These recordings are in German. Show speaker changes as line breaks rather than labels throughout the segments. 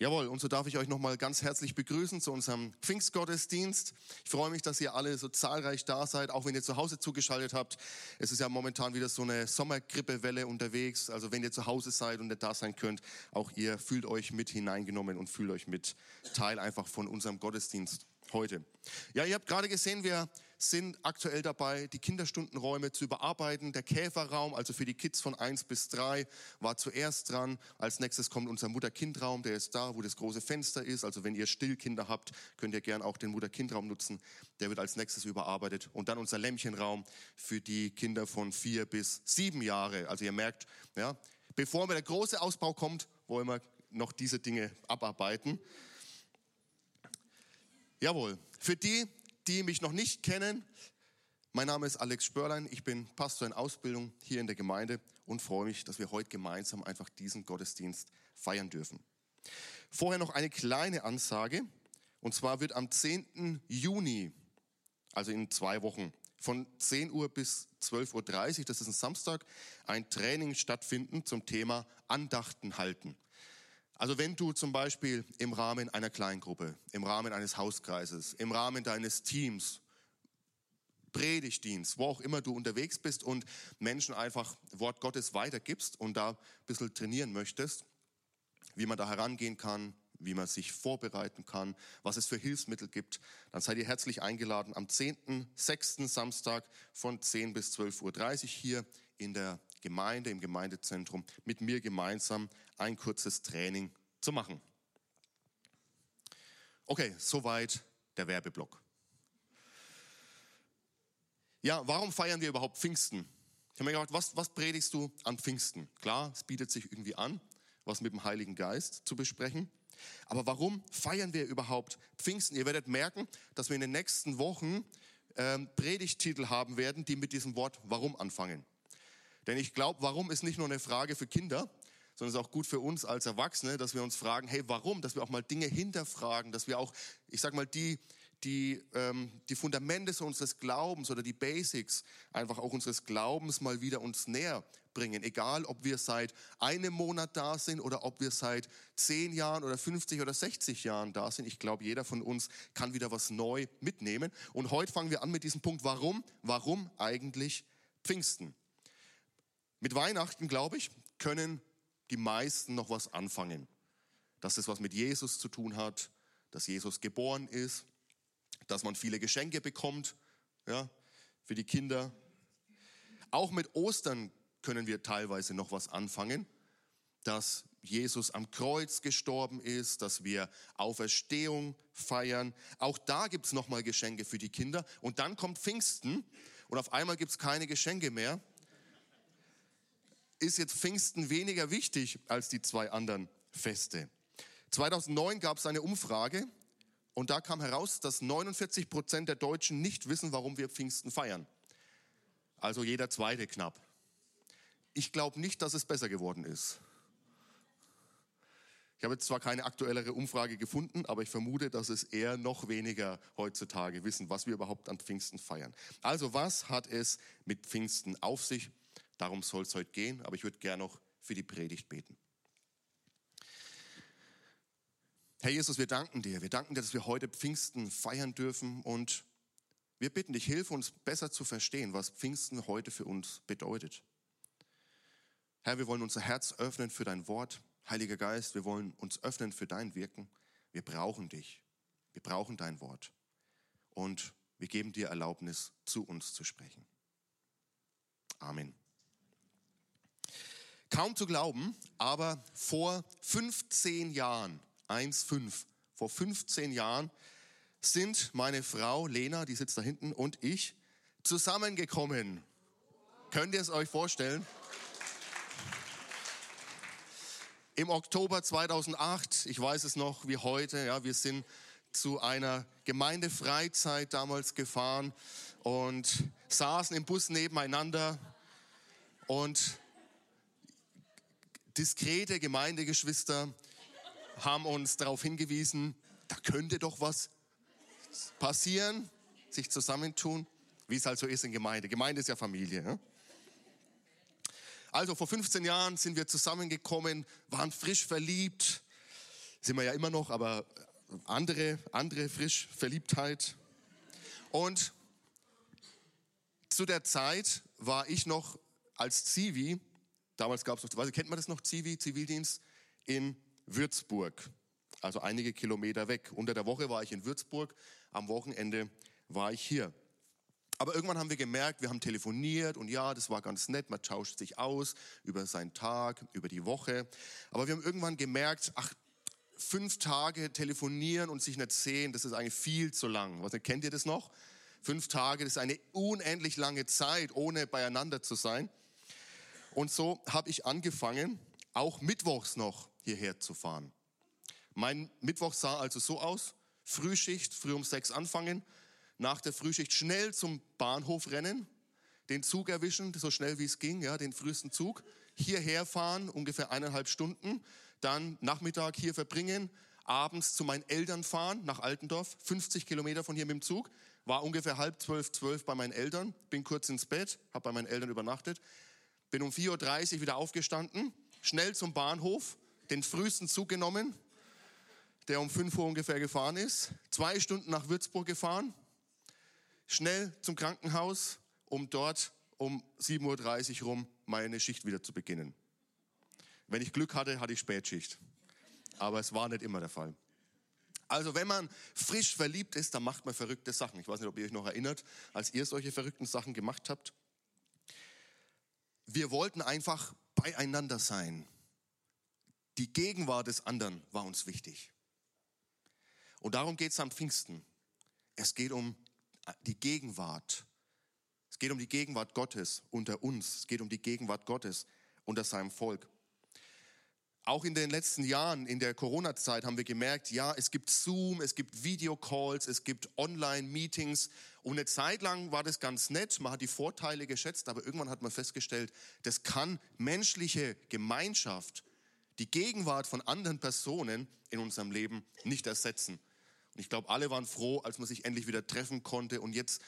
Jawohl, und so darf ich euch nochmal ganz herzlich begrüßen zu unserem Pfingstgottesdienst. Ich freue mich, dass ihr alle so zahlreich da seid, auch wenn ihr zu Hause zugeschaltet habt. Es ist ja momentan wieder so eine Sommergrippewelle unterwegs. Also wenn ihr zu Hause seid und nicht da sein könnt, auch ihr fühlt euch mit hineingenommen und fühlt euch mit Teil einfach von unserem Gottesdienst heute. Ja, ihr habt gerade gesehen, wir sind aktuell dabei, die Kinderstundenräume zu überarbeiten. Der Käferraum, also für die Kids von eins bis drei, war zuerst dran. Als nächstes kommt unser Mutter-Kind-Raum, der ist da, wo das große Fenster ist. Also wenn ihr Stillkinder habt, könnt ihr gern auch den Mutter-Kind-Raum nutzen. Der wird als nächstes überarbeitet. Und dann unser Lämmchenraum für die Kinder von vier bis sieben Jahre. Also ihr merkt, ja, bevor der große Ausbau kommt, wollen wir noch diese Dinge abarbeiten. Jawohl. Für die, die mich noch nicht kennen, mein Name ist Alex Spörlein. Ich bin Pastor in Ausbildung hier in der Gemeinde und freue mich, dass wir heute gemeinsam einfach diesen Gottesdienst feiern dürfen. Vorher noch eine kleine Ansage. Und zwar wird am 10. Juni, also in zwei Wochen, von 10 Uhr bis 12.30 Uhr, das ist ein Samstag, ein Training stattfinden zum Thema Andachten halten. Also wenn du zum Beispiel im Rahmen einer Kleingruppe, im Rahmen eines Hauskreises, im Rahmen deines Teams, Predigtdienst, wo auch immer du unterwegs bist und Menschen einfach Wort Gottes weitergibst und da ein bisschen trainieren möchtest, wie man da herangehen kann, wie man sich vorbereiten kann, was es für Hilfsmittel gibt, dann seid ihr herzlich eingeladen am 10.6. Samstag von 10 bis 12.30 Uhr hier in der Gemeinde, im Gemeindezentrum, mit mir gemeinsam ein kurzes Training zu machen. Okay, soweit der Werbeblock. Ja, warum feiern wir überhaupt Pfingsten? Ich habe mir gedacht, was, was predigst du an Pfingsten? Klar, es bietet sich irgendwie an, was mit dem Heiligen Geist zu besprechen. Aber warum feiern wir überhaupt Pfingsten? Ihr werdet merken, dass wir in den nächsten Wochen ähm, Predigtitel haben werden, die mit diesem Wort Warum anfangen. Denn ich glaube, warum ist nicht nur eine Frage für Kinder, sondern es ist auch gut für uns als Erwachsene, dass wir uns fragen, hey, warum? Dass wir auch mal Dinge hinterfragen, dass wir auch, ich sag mal, die, die, ähm, die Fundamente so unseres Glaubens oder die Basics einfach auch unseres Glaubens mal wieder uns näher bringen. Egal, ob wir seit einem Monat da sind oder ob wir seit zehn Jahren oder 50 oder 60 Jahren da sind. Ich glaube, jeder von uns kann wieder was neu mitnehmen. Und heute fangen wir an mit diesem Punkt, warum? Warum eigentlich Pfingsten? Mit Weihnachten, glaube ich, können die meisten noch was anfangen. Dass es was mit Jesus zu tun hat, dass Jesus geboren ist, dass man viele Geschenke bekommt, ja, für die Kinder. Auch mit Ostern können wir teilweise noch was anfangen, dass Jesus am Kreuz gestorben ist, dass wir Auferstehung feiern. Auch da gibt's noch mal Geschenke für die Kinder. Und dann kommt Pfingsten und auf einmal gibt's keine Geschenke mehr, ist jetzt Pfingsten weniger wichtig als die zwei anderen Feste. 2009 gab es eine Umfrage und da kam heraus, dass 49 Prozent der Deutschen nicht wissen, warum wir Pfingsten feiern. Also jeder zweite knapp. Ich glaube nicht, dass es besser geworden ist. Ich habe jetzt zwar keine aktuellere Umfrage gefunden, aber ich vermute, dass es eher noch weniger heutzutage wissen, was wir überhaupt an Pfingsten feiern. Also was hat es mit Pfingsten auf sich? Darum soll es heute gehen, aber ich würde gerne noch für die Predigt beten. Herr Jesus, wir danken dir. Wir danken dir, dass wir heute Pfingsten feiern dürfen und wir bitten dich, hilf uns besser zu verstehen, was Pfingsten heute für uns bedeutet. Herr, wir wollen unser Herz öffnen für dein Wort. Heiliger Geist, wir wollen uns öffnen für dein Wirken. Wir brauchen dich. Wir brauchen dein Wort. Und wir geben dir Erlaubnis, zu uns zu sprechen. Amen. Kaum zu glauben, aber vor 15 Jahren, 1,5, vor 15 Jahren sind meine Frau Lena, die sitzt da hinten, und ich zusammengekommen. Könnt ihr es euch vorstellen? Im Oktober 2008, ich weiß es noch wie heute, ja, wir sind zu einer Gemeindefreizeit damals gefahren und saßen im Bus nebeneinander und diskrete Gemeindegeschwister haben uns darauf hingewiesen, da könnte doch was passieren, sich zusammentun, wie es halt so ist in Gemeinde. Gemeinde ist ja Familie. Ne? Also vor 15 Jahren sind wir zusammengekommen, waren frisch verliebt, sind wir ja immer noch, aber andere, andere frisch Verliebtheit. Und zu der Zeit war ich noch als Zivi, damals gab es noch, weiß, kennt man das noch, Zivi, Zivildienst, in Würzburg, also einige Kilometer weg. Unter der Woche war ich in Würzburg, am Wochenende war ich hier. Aber irgendwann haben wir gemerkt, wir haben telefoniert und ja, das war ganz nett, man tauscht sich aus über seinen Tag, über die Woche. Aber wir haben irgendwann gemerkt, ach, fünf Tage telefonieren und sich nicht sehen, das ist eigentlich viel zu lang. Was, kennt ihr das noch? Fünf Tage, das ist eine unendlich lange Zeit, ohne beieinander zu sein. Und so habe ich angefangen, auch mittwochs noch hierher zu fahren. Mein Mittwoch sah also so aus, Frühschicht, früh um sechs anfangen, nach der Frühschicht schnell zum Bahnhof rennen, den Zug erwischen, so schnell wie es ging, ja, den frühesten Zug, hierher fahren, ungefähr eineinhalb Stunden, dann Nachmittag hier verbringen, abends zu meinen Eltern fahren, nach Altendorf, 50 Kilometer von hier mit dem Zug, war ungefähr halb zwölf, zwölf bei meinen Eltern, bin kurz ins Bett, habe bei meinen Eltern übernachtet, bin um 4.30 Uhr wieder aufgestanden, schnell zum Bahnhof, den frühesten Zug genommen, der um 5 Uhr ungefähr gefahren ist, zwei Stunden nach Würzburg gefahren, schnell zum Krankenhaus, um dort um 7.30 Uhr rum meine Schicht wieder zu beginnen. Wenn ich Glück hatte, hatte ich Spätschicht. Aber es war nicht immer der Fall. Also wenn man frisch verliebt ist, dann macht man verrückte Sachen. Ich weiß nicht, ob ihr euch noch erinnert, als ihr solche verrückten Sachen gemacht habt. Wir wollten einfach beieinander sein. Die Gegenwart des anderen war uns wichtig. Und darum geht es am Pfingsten. Es geht um die Gegenwart. Es geht um die Gegenwart Gottes unter uns. Es geht um die Gegenwart Gottes unter seinem Volk. Auch in den letzten Jahren, in der Corona-Zeit, haben wir gemerkt, ja, es gibt Zoom, es gibt Videocalls, es gibt Online-Meetings. Und eine Zeit lang war das ganz nett, man hat die Vorteile geschätzt, aber irgendwann hat man festgestellt, das kann menschliche Gemeinschaft, die Gegenwart von anderen Personen in unserem Leben nicht ersetzen. Und ich glaube, alle waren froh, als man sich endlich wieder treffen konnte. Und jetzt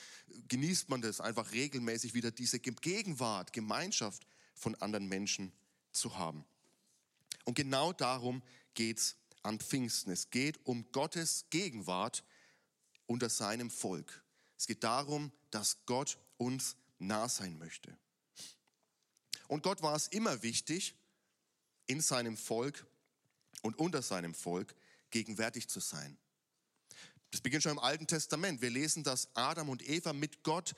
genießt man das einfach regelmäßig wieder, diese Gegenwart, Gemeinschaft von anderen Menschen zu haben. Und genau darum geht es an Pfingsten. Es geht um Gottes Gegenwart unter seinem Volk. Es geht darum, dass Gott uns nah sein möchte. Und Gott war es immer wichtig, in seinem Volk und unter seinem Volk gegenwärtig zu sein. Das beginnt schon im Alten Testament. Wir lesen, dass Adam und Eva mit Gott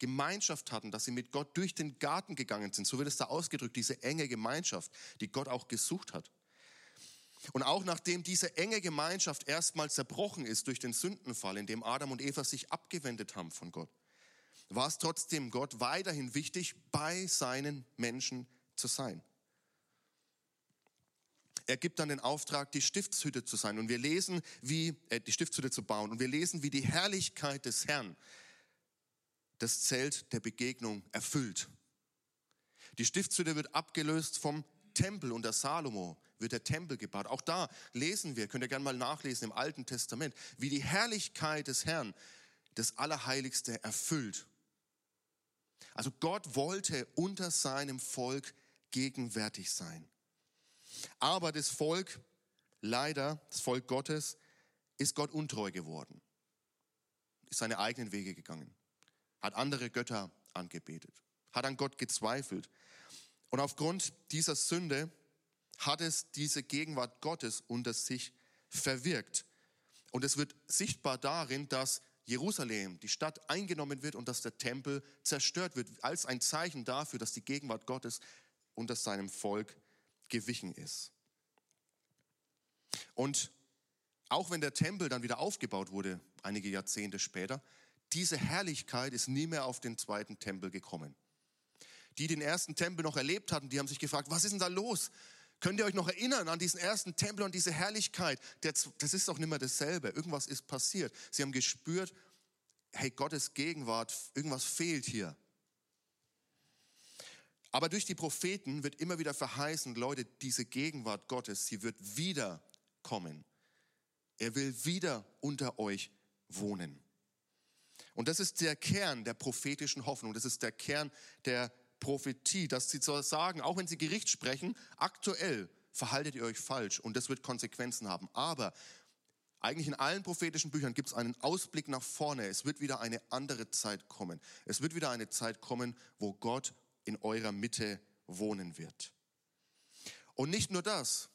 Gemeinschaft hatten, dass sie mit Gott durch den Garten gegangen sind. So wird es da ausgedrückt, diese enge Gemeinschaft, die Gott auch gesucht hat. Und auch nachdem diese enge Gemeinschaft erstmal zerbrochen ist durch den Sündenfall, in dem Adam und Eva sich abgewendet haben von Gott, war es trotzdem Gott weiterhin wichtig, bei seinen Menschen zu sein. Er gibt dann den Auftrag, die Stiftshütte zu sein. Und wir lesen, wie, äh, die Stiftshütte zu bauen. Und wir lesen, wie die Herrlichkeit des Herrn das Zelt der Begegnung erfüllt. Die Stiftshütte wird abgelöst vom Tempel unter Salomo wird der Tempel gebaut. Auch da lesen wir, könnt ihr gerne mal nachlesen im Alten Testament, wie die Herrlichkeit des Herrn das Allerheiligste erfüllt. Also Gott wollte unter seinem Volk gegenwärtig sein. Aber das Volk, leider, das Volk Gottes, ist Gott untreu geworden, ist seine eigenen Wege gegangen hat andere Götter angebetet, hat an Gott gezweifelt. Und aufgrund dieser Sünde hat es diese Gegenwart Gottes unter sich verwirkt. Und es wird sichtbar darin, dass Jerusalem, die Stadt eingenommen wird und dass der Tempel zerstört wird, als ein Zeichen dafür, dass die Gegenwart Gottes unter seinem Volk gewichen ist. Und auch wenn der Tempel dann wieder aufgebaut wurde, einige Jahrzehnte später, diese Herrlichkeit ist nie mehr auf den zweiten Tempel gekommen. Die den ersten Tempel noch erlebt hatten, die haben sich gefragt, was ist denn da los? Könnt ihr euch noch erinnern an diesen ersten Tempel und diese Herrlichkeit? Das ist doch nicht mehr dasselbe. Irgendwas ist passiert. Sie haben gespürt, hey, Gottes Gegenwart, irgendwas fehlt hier. Aber durch die Propheten wird immer wieder verheißen, Leute, diese Gegenwart Gottes, sie wird wieder kommen. Er will wieder unter euch wohnen. Und das ist der Kern der prophetischen Hoffnung. Das ist der Kern der Prophetie, dass sie zu sagen, auch wenn sie Gericht sprechen, aktuell verhaltet ihr euch falsch und das wird Konsequenzen haben. Aber eigentlich in allen prophetischen Büchern gibt es einen Ausblick nach vorne. Es wird wieder eine andere Zeit kommen. Es wird wieder eine Zeit kommen, wo Gott in eurer Mitte wohnen wird. Und nicht nur das,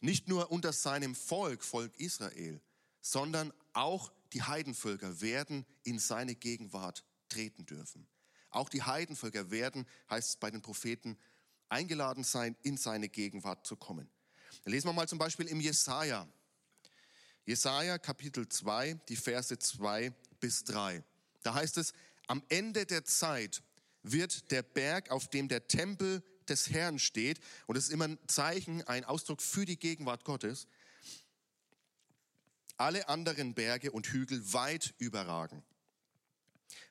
nicht nur unter seinem Volk, Volk Israel, sondern auch die Heidenvölker werden in seine Gegenwart treten dürfen. Auch die Heidenvölker werden, heißt es bei den Propheten, eingeladen sein, in seine Gegenwart zu kommen. Dann lesen wir mal zum Beispiel im Jesaja. Jesaja Kapitel 2, die Verse 2 bis 3. Da heißt es, am Ende der Zeit wird der Berg, auf dem der Tempel des Herrn steht, und es ist immer ein Zeichen, ein Ausdruck für die Gegenwart Gottes, alle anderen Berge und Hügel weit überragen.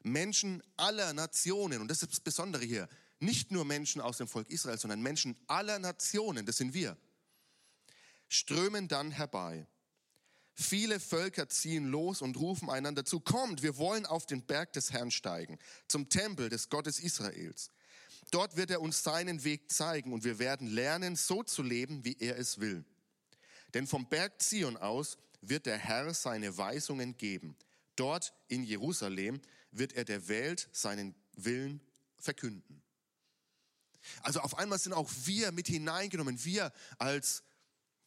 Menschen aller Nationen, und das ist das Besondere hier, nicht nur Menschen aus dem Volk Israel, sondern Menschen aller Nationen, das sind wir, strömen dann herbei. Viele Völker ziehen los und rufen einander zu, kommt, wir wollen auf den Berg des Herrn steigen, zum Tempel des Gottes Israels. Dort wird er uns seinen Weg zeigen und wir werden lernen, so zu leben, wie er es will. Denn vom Berg Zion aus wird der Herr seine Weisungen geben. Dort in Jerusalem wird er der Welt seinen Willen verkünden. Also auf einmal sind auch wir mit hineingenommen, wir als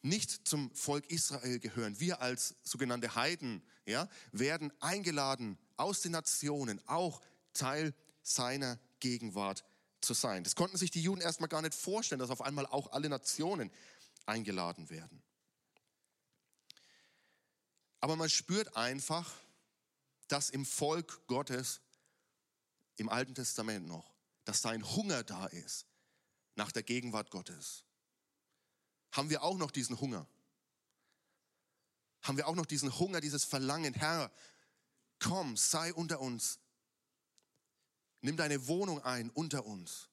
nicht zum Volk Israel gehören, wir als sogenannte Heiden, ja, werden eingeladen aus den Nationen auch Teil seiner Gegenwart zu sein. Das konnten sich die Juden erstmal gar nicht vorstellen, dass auf einmal auch alle Nationen eingeladen werden. Aber man spürt einfach, dass im Volk Gottes im Alten Testament noch, dass da ein Hunger da ist nach der Gegenwart Gottes. Haben wir auch noch diesen Hunger? Haben wir auch noch diesen Hunger, dieses Verlangen, Herr, komm, sei unter uns. Nimm deine Wohnung ein unter uns.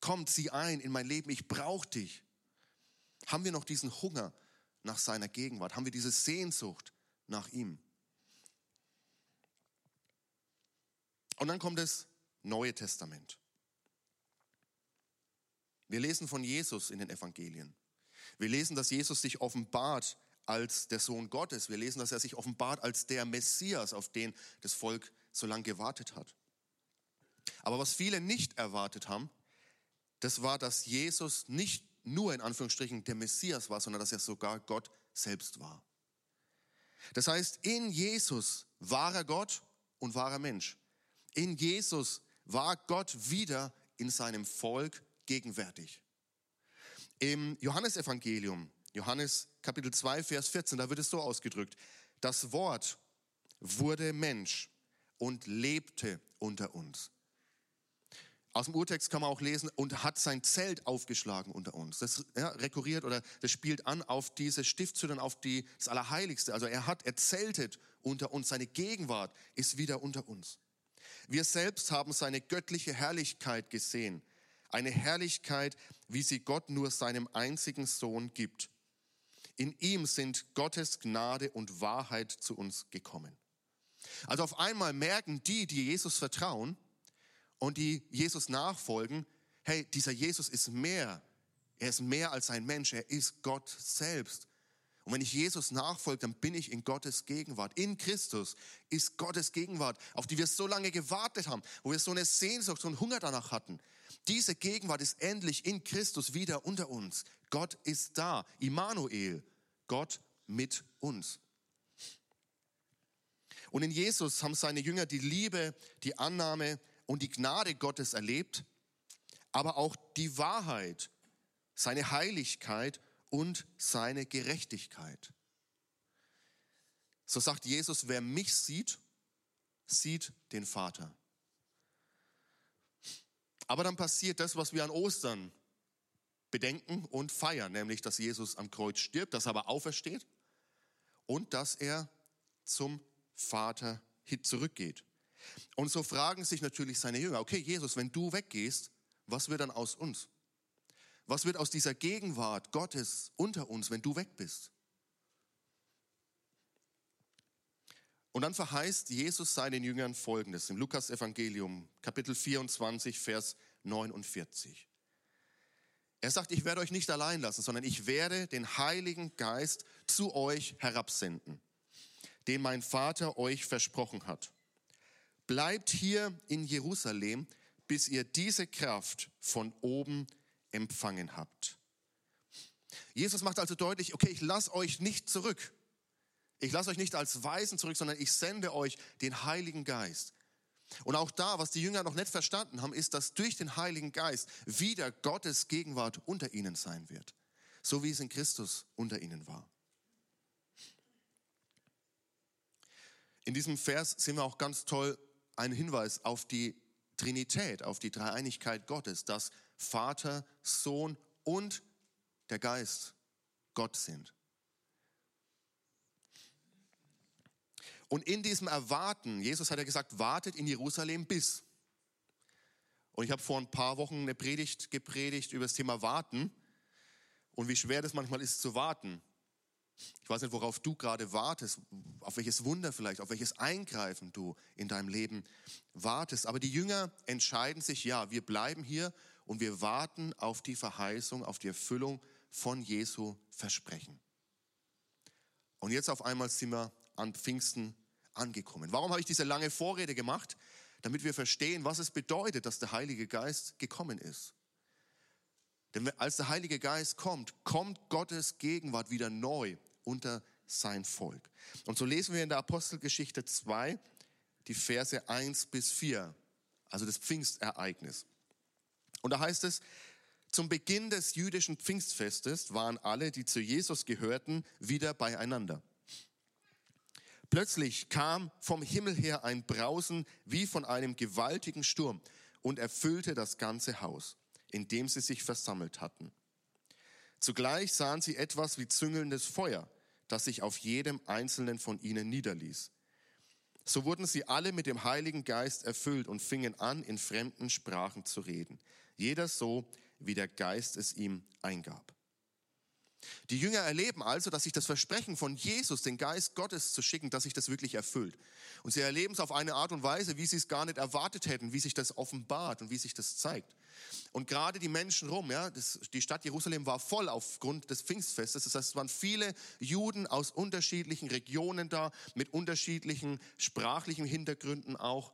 Komm, zieh ein in mein Leben, ich brauche dich. Haben wir noch diesen Hunger nach seiner Gegenwart? Haben wir diese Sehnsucht nach ihm? Und dann kommt das Neue Testament. Wir lesen von Jesus in den Evangelien. Wir lesen, dass Jesus sich offenbart als der Sohn Gottes. Wir lesen, dass er sich offenbart als der Messias, auf den das Volk so lange gewartet hat. Aber was viele nicht erwartet haben, das war, dass Jesus nicht nur in Anführungsstrichen der Messias war, sondern dass er sogar Gott selbst war. Das heißt, in Jesus war er Gott und war er Mensch. In Jesus war Gott wieder in seinem Volk gegenwärtig. Im Johannesevangelium, Johannes Kapitel 2, Vers 14, da wird es so ausgedrückt, das Wort wurde Mensch und lebte unter uns. Aus dem Urtext kann man auch lesen, und hat sein Zelt aufgeschlagen unter uns. Das ja, rekurriert oder das spielt an auf diese Stiftshütte auf die, das Allerheiligste. Also er hat, er zeltet unter uns, seine Gegenwart ist wieder unter uns. Wir selbst haben seine göttliche Herrlichkeit gesehen. Eine Herrlichkeit, wie sie Gott nur seinem einzigen Sohn gibt. In ihm sind Gottes Gnade und Wahrheit zu uns gekommen. Also auf einmal merken die, die Jesus vertrauen, und die Jesus nachfolgen, hey, dieser Jesus ist mehr. Er ist mehr als ein Mensch, er ist Gott selbst. Und wenn ich Jesus nachfolge, dann bin ich in Gottes Gegenwart. In Christus ist Gottes Gegenwart, auf die wir so lange gewartet haben, wo wir so eine Sehnsucht, so einen Hunger danach hatten. Diese Gegenwart ist endlich in Christus wieder unter uns. Gott ist da. Immanuel, Gott mit uns. Und in Jesus haben seine Jünger die Liebe, die Annahme, und die Gnade Gottes erlebt, aber auch die Wahrheit, seine Heiligkeit und seine Gerechtigkeit. So sagt Jesus, wer mich sieht, sieht den Vater. Aber dann passiert das, was wir an Ostern bedenken und feiern, nämlich dass Jesus am Kreuz stirbt, dass er aber aufersteht und dass er zum Vater zurückgeht. Und so fragen sich natürlich seine Jünger, okay Jesus, wenn du weggehst, was wird dann aus uns? Was wird aus dieser Gegenwart Gottes unter uns, wenn du weg bist? Und dann verheißt Jesus seinen Jüngern Folgendes im Lukas Evangelium, Kapitel 24, Vers 49. Er sagt, ich werde euch nicht allein lassen, sondern ich werde den Heiligen Geist zu euch herabsenden, den mein Vater euch versprochen hat. Bleibt hier in Jerusalem, bis ihr diese Kraft von oben empfangen habt. Jesus macht also deutlich, okay, ich lasse euch nicht zurück. Ich lasse euch nicht als Weisen zurück, sondern ich sende euch den Heiligen Geist. Und auch da, was die Jünger noch nicht verstanden haben, ist, dass durch den Heiligen Geist wieder Gottes Gegenwart unter ihnen sein wird. So wie es in Christus unter ihnen war. In diesem Vers sehen wir auch ganz toll einen Hinweis auf die Trinität, auf die Dreieinigkeit Gottes, dass Vater, Sohn und der Geist Gott sind. Und in diesem Erwarten, Jesus hat ja gesagt, wartet in Jerusalem bis. Und ich habe vor ein paar Wochen eine Predigt gepredigt über das Thema Warten und wie schwer das manchmal ist zu warten. Ich weiß nicht, worauf du gerade wartest, auf welches Wunder vielleicht, auf welches Eingreifen du in deinem Leben wartest. Aber die Jünger entscheiden sich, ja, wir bleiben hier und wir warten auf die Verheißung, auf die Erfüllung von Jesu Versprechen. Und jetzt auf einmal sind wir an Pfingsten angekommen. Warum habe ich diese lange Vorrede gemacht? Damit wir verstehen, was es bedeutet, dass der Heilige Geist gekommen ist. Denn als der Heilige Geist kommt, kommt Gottes Gegenwart wieder neu unter sein Volk. Und so lesen wir in der Apostelgeschichte 2 die Verse 1 bis 4, also das Pfingstereignis. Und da heißt es, zum Beginn des jüdischen Pfingstfestes waren alle, die zu Jesus gehörten, wieder beieinander. Plötzlich kam vom Himmel her ein Brausen wie von einem gewaltigen Sturm und erfüllte das ganze Haus, in dem sie sich versammelt hatten. Zugleich sahen sie etwas wie züngelndes Feuer, das sich auf jedem einzelnen von ihnen niederließ. So wurden sie alle mit dem Heiligen Geist erfüllt und fingen an, in fremden Sprachen zu reden. Jeder so, wie der Geist es ihm eingab. Die Jünger erleben also, dass sich das Versprechen von Jesus, den Geist Gottes zu schicken, dass sich das wirklich erfüllt. Und sie erleben es auf eine Art und Weise, wie sie es gar nicht erwartet hätten, wie sich das offenbart und wie sich das zeigt. Und gerade die Menschen rum, ja, das, die Stadt Jerusalem war voll aufgrund des Pfingstfestes. Das heißt, es waren viele Juden aus unterschiedlichen Regionen da, mit unterschiedlichen sprachlichen Hintergründen auch.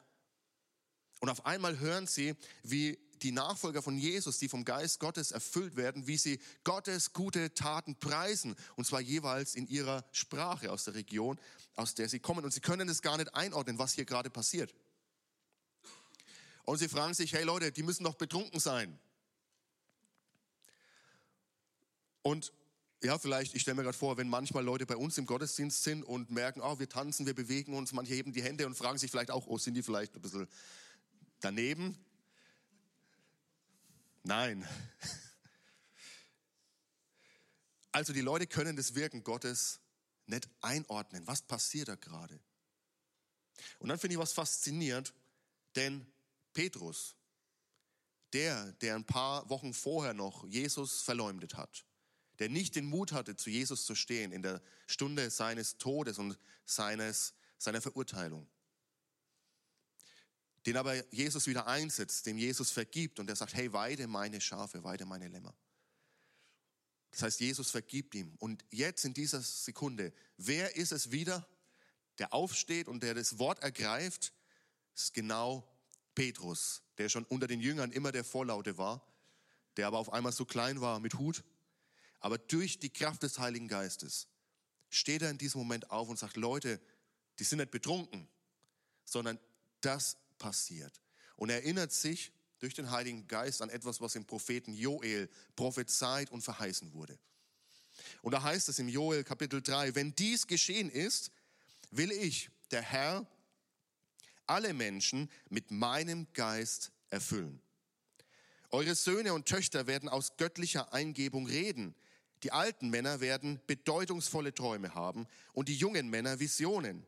Und auf einmal hören sie, wie die Nachfolger von Jesus, die vom Geist Gottes erfüllt werden, wie sie Gottes gute Taten preisen, und zwar jeweils in ihrer Sprache aus der Region, aus der sie kommen. Und sie können es gar nicht einordnen, was hier gerade passiert. Und sie fragen sich, hey Leute, die müssen doch betrunken sein. Und ja, vielleicht, ich stelle mir gerade vor, wenn manchmal Leute bei uns im Gottesdienst sind und merken, oh, wir tanzen, wir bewegen uns, manche heben die Hände und fragen sich vielleicht auch, oh, sind die vielleicht ein bisschen daneben? Nein. Also die Leute können das Wirken Gottes nicht einordnen. Was passiert da gerade? Und dann finde ich was faszinierend, denn Petrus, der, der ein paar Wochen vorher noch Jesus verleumdet hat, der nicht den Mut hatte, zu Jesus zu stehen in der Stunde seines Todes und seines, seiner Verurteilung, den aber Jesus wieder einsetzt, dem Jesus vergibt und der sagt, hey, weide meine Schafe, weide meine Lämmer. Das heißt, Jesus vergibt ihm. Und jetzt in dieser Sekunde, wer ist es wieder, der aufsteht und der das Wort ergreift? Das ist genau Petrus, der schon unter den Jüngern immer der Vorlaute war, der aber auf einmal so klein war mit Hut. Aber durch die Kraft des Heiligen Geistes steht er in diesem Moment auf und sagt, Leute, die sind nicht betrunken, sondern das passiert. Und erinnert sich durch den Heiligen Geist an etwas, was im Propheten Joel prophezeit und verheißen wurde. Und da heißt es im Joel Kapitel 3, wenn dies geschehen ist, will ich, der Herr, alle Menschen mit meinem Geist erfüllen. Eure Söhne und Töchter werden aus göttlicher Eingebung reden. Die alten Männer werden bedeutungsvolle Träume haben und die jungen Männer Visionen.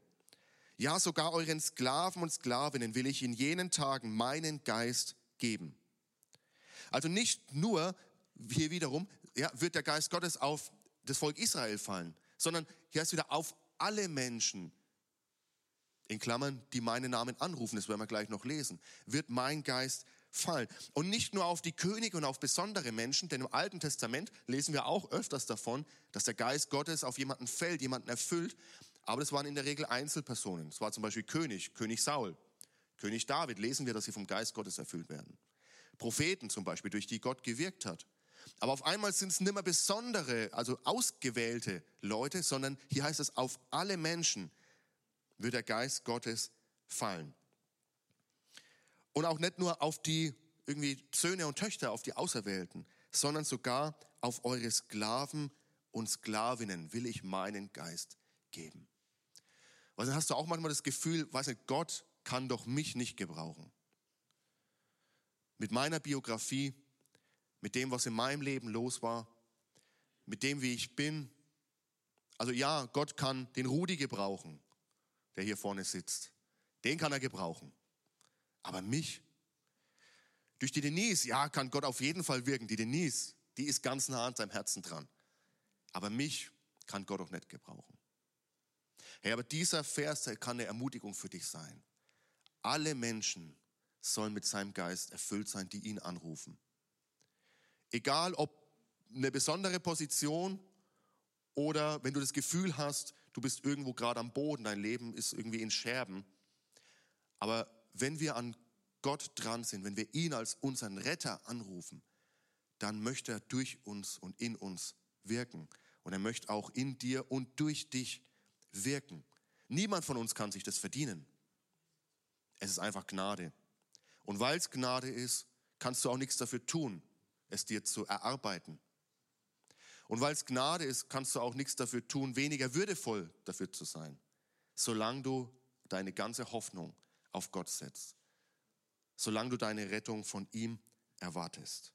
Ja, sogar euren Sklaven und Sklavinnen will ich in jenen Tagen meinen Geist geben. Also nicht nur hier wiederum ja, wird der Geist Gottes auf das Volk Israel fallen, sondern hier ist wieder auf alle Menschen, in Klammern, die meinen Namen anrufen, das werden wir gleich noch lesen, wird mein Geist fallen. Und nicht nur auf die Könige und auf besondere Menschen, denn im Alten Testament lesen wir auch öfters davon, dass der Geist Gottes auf jemanden fällt, jemanden erfüllt. Aber das waren in der Regel Einzelpersonen. Es war zum Beispiel König, König Saul, König David, lesen wir, dass sie vom Geist Gottes erfüllt werden. Propheten zum Beispiel, durch die Gott gewirkt hat. Aber auf einmal sind es nicht mehr besondere, also ausgewählte Leute, sondern hier heißt es, auf alle Menschen wird der Geist Gottes fallen. Und auch nicht nur auf die irgendwie Söhne und Töchter, auf die Auserwählten, sondern sogar auf eure Sklaven und Sklavinnen will ich meinen Geist geben. Weil dann hast du auch manchmal das Gefühl, weiß nicht, Gott kann doch mich nicht gebrauchen. Mit meiner Biografie, mit dem, was in meinem Leben los war, mit dem, wie ich bin. Also ja, Gott kann den Rudi gebrauchen, der hier vorne sitzt. Den kann er gebrauchen. Aber mich? Durch die Denise, ja, kann Gott auf jeden Fall wirken. Die Denise, die ist ganz nah an seinem Herzen dran. Aber mich kann Gott auch nicht gebrauchen. Hey, aber dieser Vers, kann eine Ermutigung für dich sein. Alle Menschen sollen mit seinem Geist erfüllt sein, die ihn anrufen. Egal ob eine besondere Position oder wenn du das Gefühl hast, du bist irgendwo gerade am Boden, dein Leben ist irgendwie in Scherben. Aber wenn wir an Gott dran sind, wenn wir ihn als unseren Retter anrufen, dann möchte er durch uns und in uns wirken. Und er möchte auch in dir und durch dich wirken. Niemand von uns kann sich das verdienen. Es ist einfach Gnade. Und weil es Gnade ist, kannst du auch nichts dafür tun, es dir zu erarbeiten. Und weil es Gnade ist, kannst du auch nichts dafür tun, weniger würdevoll dafür zu sein, solange du deine ganze Hoffnung auf Gott setzt, solange du deine Rettung von ihm erwartest.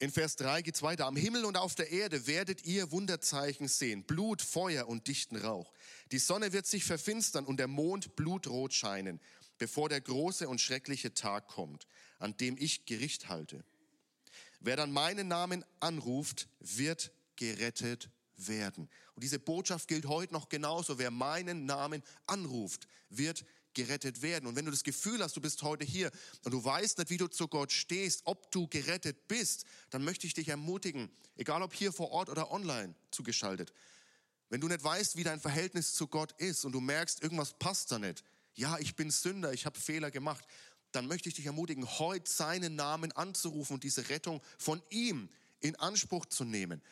In Vers 3 geht es weiter. Am Himmel und auf der Erde werdet ihr Wunderzeichen sehen. Blut, Feuer und dichten Rauch. Die Sonne wird sich verfinstern und der Mond blutrot scheinen, bevor der große und schreckliche Tag kommt, an dem ich Gericht halte. Wer dann meinen Namen anruft, wird gerettet werden. Und diese Botschaft gilt heute noch genauso. Wer meinen Namen anruft, wird gerettet werden. Und wenn du das Gefühl hast, du bist heute hier und du weißt nicht, wie du zu Gott stehst, ob du gerettet bist, dann möchte ich dich ermutigen, egal ob hier vor Ort oder online zugeschaltet. Wenn du nicht weißt, wie dein Verhältnis zu Gott ist und du merkst, irgendwas passt da nicht, ja, ich bin Sünder, ich habe Fehler gemacht, dann möchte ich dich ermutigen, heute seinen Namen anzurufen und diese Rettung von ihm in Anspruch zu nehmen.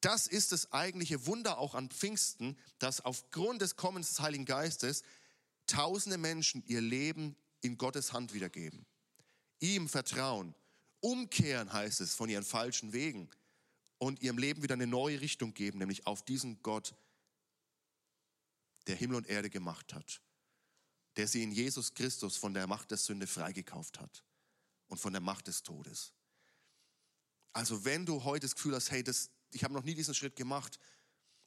Das ist das eigentliche Wunder auch an Pfingsten, dass aufgrund des Kommens des Heiligen Geistes tausende Menschen ihr Leben in Gottes Hand wiedergeben. Ihm vertrauen, umkehren heißt es von ihren falschen Wegen und ihrem Leben wieder eine neue Richtung geben, nämlich auf diesen Gott, der Himmel und Erde gemacht hat, der sie in Jesus Christus von der Macht der Sünde freigekauft hat und von der Macht des Todes. Also wenn du heute das Gefühl hast, hey, das, ich habe noch nie diesen Schritt gemacht.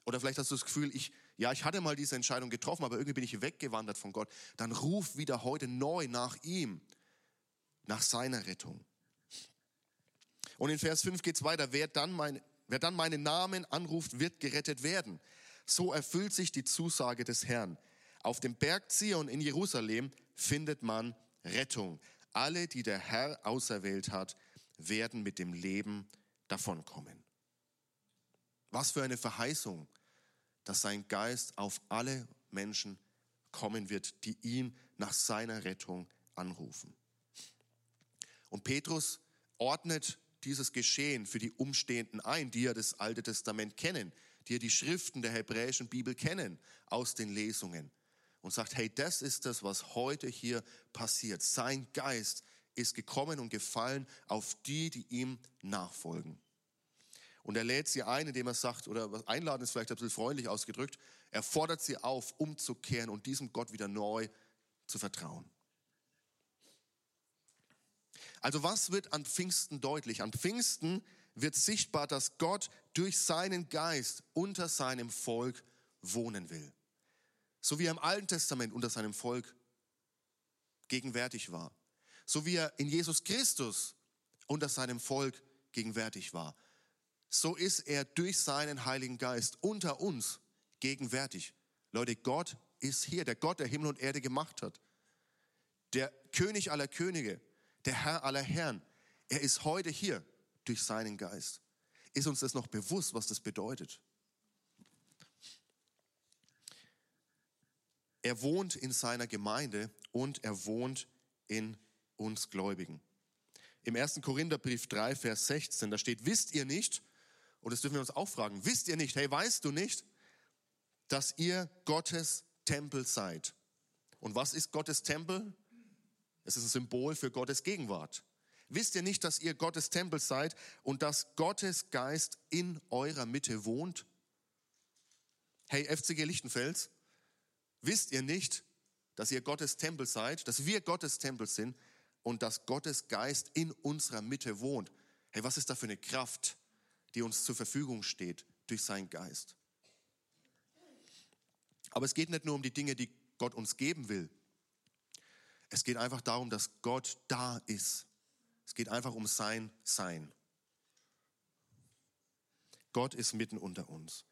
Oder vielleicht hast du das Gefühl, ich, ja, ich hatte mal diese Entscheidung getroffen, aber irgendwie bin ich weggewandert von Gott. Dann ruf wieder heute neu nach ihm, nach seiner Rettung. Und in Vers 5 geht es weiter. Wer dann, mein, wer dann meinen Namen anruft, wird gerettet werden. So erfüllt sich die Zusage des Herrn. Auf dem Berg Zion in Jerusalem findet man Rettung. Alle, die der Herr auserwählt hat, werden mit dem Leben davonkommen. Was für eine Verheißung, dass sein Geist auf alle Menschen kommen wird, die ihn nach seiner Rettung anrufen. Und Petrus ordnet dieses Geschehen für die Umstehenden ein, die ja das Alte Testament kennen, die ja die Schriften der hebräischen Bibel kennen aus den Lesungen und sagt, hey, das ist das, was heute hier passiert. Sein Geist ist gekommen und gefallen auf die, die ihm nachfolgen. Und er lädt sie ein, indem er sagt, oder einladen ist vielleicht ein bisschen freundlich ausgedrückt, er fordert sie auf, umzukehren und diesem Gott wieder neu zu vertrauen. Also was wird an Pfingsten deutlich? An Pfingsten wird sichtbar, dass Gott durch seinen Geist unter seinem Volk wohnen will. So wie er im Alten Testament unter seinem Volk gegenwärtig war. So wie er in Jesus Christus unter seinem Volk gegenwärtig war so ist er durch seinen Heiligen Geist unter uns gegenwärtig. Leute, Gott ist hier, der Gott, der Himmel und Erde gemacht hat. der König aller Könige, der Herr aller Herren, er ist heute hier durch seinen Geist. Ist uns das noch bewusst, was das bedeutet? Er wohnt in seiner Gemeinde und er wohnt in uns Gläubigen. Im 1. Korintherbrief 3, Vers 16, da steht, wisst ihr nicht, und das dürfen wir uns auch fragen, wisst ihr nicht, hey, weißt du nicht, dass ihr Gottes Tempel seid? Und was ist Gottes Tempel? Es ist ein Symbol für Gottes Gegenwart. Wisst ihr nicht, dass ihr Gottes Tempel seid und dass Gottes Geist in eurer Mitte wohnt? Hey, FCG Lichtenfels, wisst ihr nicht, dass ihr Gottes Tempel seid, dass wir Gottes Tempel sind und dass Gottes Geist in unserer Mitte wohnt? Hey, was ist da für eine Kraft, die uns zur Verfügung steht durch seinen Geist? Aber es geht nicht nur um die Dinge, die Gott uns geben will. Es geht einfach darum, dass Gott da ist es geht einfach um sein Sein. Gott ist mitten unter uns.